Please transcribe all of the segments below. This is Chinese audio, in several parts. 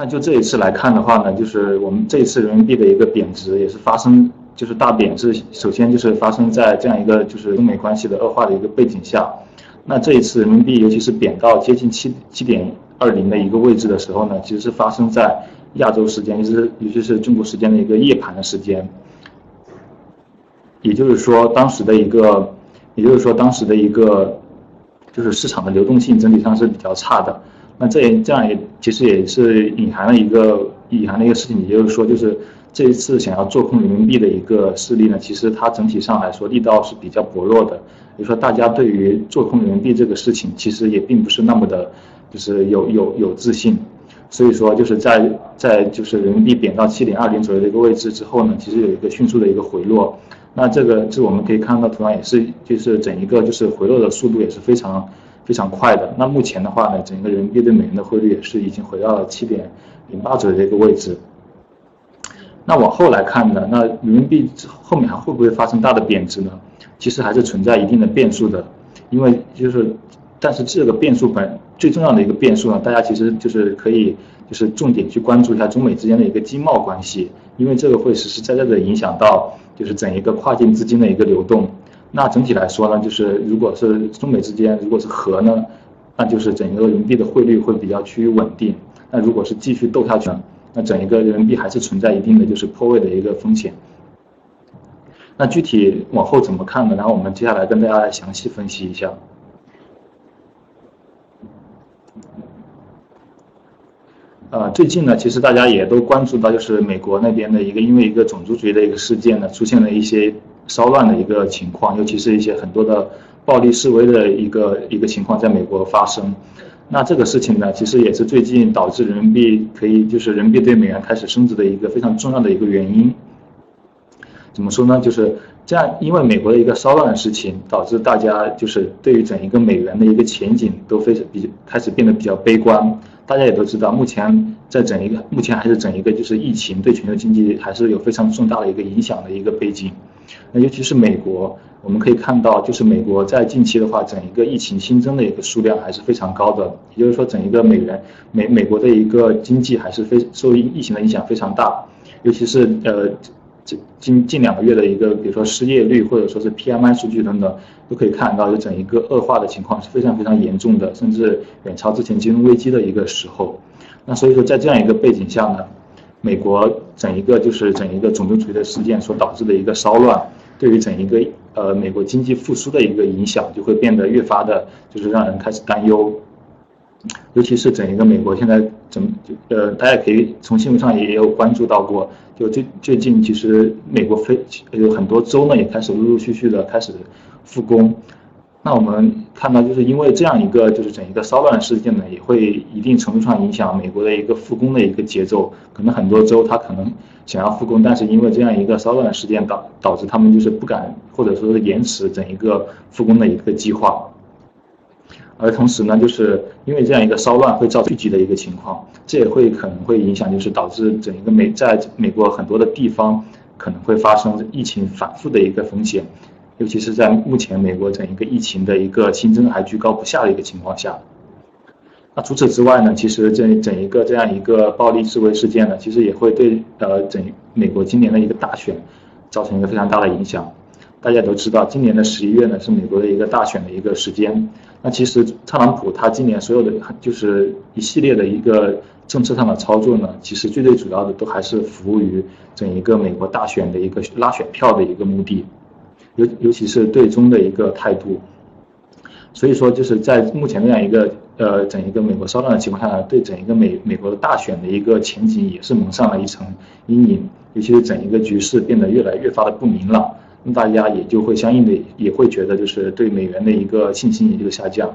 那就这一次来看的话呢，就是我们这一次人民币的一个贬值也是发生，就是大贬是首先就是发生在这样一个就是中美关系的恶化的一个背景下。那这一次人民币尤其是贬到接近七七点二零的一个位置的时候呢，其实是发生在亚洲时间，尤其是尤其是中国时间的一个夜盘的时间。也就是说，当时的一个，也就是说当时的一个，就是市场的流动性整体上是比较差的。那这也这样也其实也是隐含了一个隐含的一个事情，也就是说，就是这一次想要做空人民币的一个势力呢，其实它整体上来说力道是比较薄弱的。比如说，大家对于做空人民币这个事情，其实也并不是那么的，就是有有有自信。所以说，就是在在就是人民币贬到七点二零左右的一个位置之后呢，其实有一个迅速的一个回落。那这个就我们可以看到同样也是，就是整一个就是回落的速度也是非常。非常快的。那目前的话呢，整个人民币对美元的汇率也是已经回到了七点零八左右的一个位置。那往后来看呢，那人民币后面还会不会发生大的贬值呢？其实还是存在一定的变数的。因为就是，但是这个变数本最重要的一个变数呢，大家其实就是可以就是重点去关注一下中美之间的一个经贸关系，因为这个会实实在在的影响到就是整一个跨境资金的一个流动。那整体来说呢，就是如果是中美之间如果是和呢，那就是整个人民币的汇率会比较趋于稳定。那如果是继续斗下去，那整一个人民币还是存在一定的就是破位的一个风险。那具体往后怎么看呢？然后我们接下来跟大家来详细分析一下。呃，最近呢，其实大家也都关注到，就是美国那边的一个因为一个种族主义的一个事件呢，出现了一些。骚乱的一个情况，尤其是一些很多的暴力示威的一个一个情况，在美国发生。那这个事情呢，其实也是最近导致人民币可以就是人民币对美元开始升值的一个非常重要的一个原因。怎么说呢？就是这样，因为美国的一个骚乱的事情，导致大家就是对于整一个美元的一个前景都非常比开始变得比较悲观。大家也都知道，目前在整一个目前还是整一个就是疫情对全球经济还是有非常重大的一个影响的一个背景。那尤其是美国，我们可以看到，就是美国在近期的话，整一个疫情新增的一个数量还是非常高的。也就是说，整一个美元美美国的一个经济还是非受疫疫情的影响非常大。尤其是呃，近近两个月的一个，比如说失业率或者说是 PMI 数据等等，都可以看到，就整一个恶化的情况是非常非常严重的，甚至远超之前金融危机的一个时候。那所以说，在这样一个背景下呢？美国整一个就是整一个种族主义的事件所导致的一个骚乱，对于整一个呃美国经济复苏的一个影响就会变得越发的，就是让人开始担忧。尤其是整一个美国现在怎么就呃，大家可以从新闻上也有关注到过，就最最近其实美国非有很多州呢也开始陆陆续续的开始复工。那我们看到，就是因为这样一个就是整一个骚乱事件呢，也会一定程度上影响美国的一个复工的一个节奏。可能很多州它可能想要复工，但是因为这样一个骚乱事件导导致他们就是不敢，或者说是延迟整一个复工的一个计划。而同时呢，就是因为这样一个骚乱会造成聚集的一个情况，这也会可能会影响，就是导致整一个美在美国很多的地方可能会发生疫情反复的一个风险。尤其是在目前美国整一个疫情的一个新增还居高不下的一个情况下，那除此之外呢，其实这整一个这样一个暴力示威事件呢，其实也会对呃整美国今年的一个大选造成一个非常大的影响。大家都知道，今年的十一月呢是美国的一个大选的一个时间。那其实特朗普他今年所有的就是一系列的一个政策上的操作呢，其实最最主要的都还是服务于整一个美国大选的一个拉选票的一个目的。尤尤其是对中的一个态度，所以说就是在目前这样一个呃整一个美国骚乱的情况下呢，对整一个美美国的大选的一个前景也是蒙上了一层阴影，尤其是整一个局势变得越来越发的不明朗，那大家也就会相应的也会觉得就是对美元的一个信心也就下降，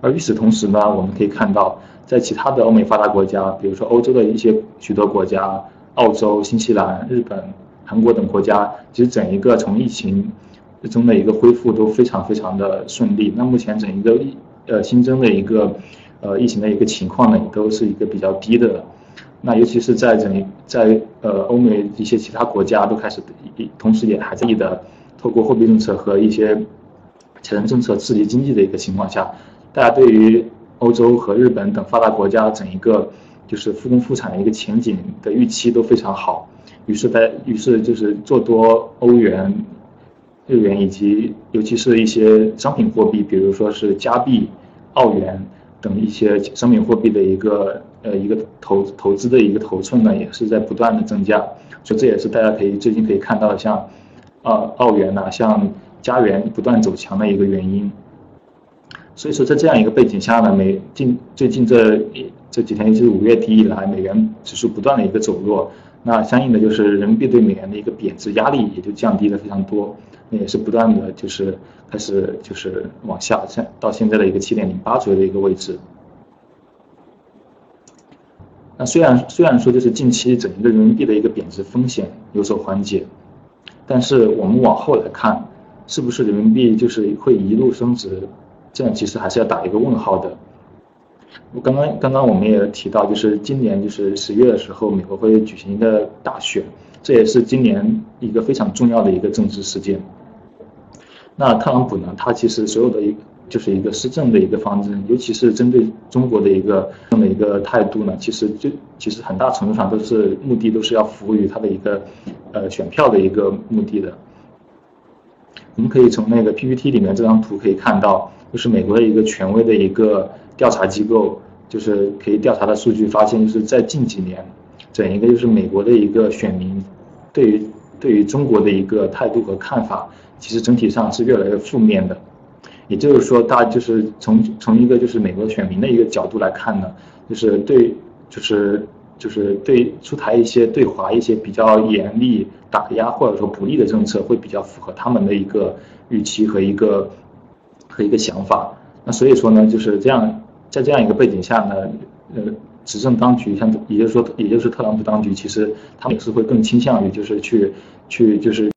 而与此同时呢，我们可以看到在其他的欧美发达国家，比如说欧洲的一些许多国家，澳洲、新西兰、日本。韩国等国家其实整一个从疫情中的一个恢复都非常非常的顺利。那目前整一个呃新增的一个呃疫情的一个情况呢，也都是一个比较低的。那尤其是在整在呃欧美一些其他国家都开始一，同时也还在的透过货币政策和一些财政政策刺激经济的一个情况下，大家对于欧洲和日本等发达国家整一个就是复工复产的一个前景的预期都非常好，于是在于是就是做多欧元、日元以及尤其是一些商品货币，比如说是加币、澳元等一些商品货币的一个呃一个投投资的一个头寸呢，也是在不断的增加，所以这也是大家可以最近可以看到像澳澳元呐，像加元不断走强的一个原因。所以说，在这样一个背景下呢，美近最近这这几天，就是五月底以来，美元指数不断的一个走弱，那相应的就是人民币对美元的一个贬值压力也就降低了非常多，那也是不断的就是开始就是往下，现到现在的一个七点零八左右的一个位置。那虽然虽然说就是近期整个人民币的一个贬值风险有所缓解，但是我们往后来看，是不是人民币就是会一路升值？这样其实还是要打一个问号的。我刚刚刚刚我们也提到，就是今年就是十月的时候，美国会举行一个大选，这也是今年一个非常重要的一个政治事件。那特朗普呢，他其实所有的一就是一个施政的一个方针，尤其是针对中国的一个这么一个态度呢，其实就其实很大程度上都是目的都是要服务于他的一个呃选票的一个目的的。我们可以从那个 PPT 里面这张图可以看到。就是美国的一个权威的一个调查机构，就是可以调查的数据发现，就是在近几年，整一个就是美国的一个选民，对于对于中国的一个态度和看法，其实整体上是越来越负面的。也就是说，大就是从从一个就是美国选民的一个角度来看呢，就是对就是就是对出台一些对华一些比较严厉打压或者说不利的政策，会比较符合他们的一个预期和一个。和一个想法，那所以说呢，就是这样，在这样一个背景下呢，呃，执政当局像，也就是说，也就是特朗普当局，其实他们也是会更倾向于就是去，去就是。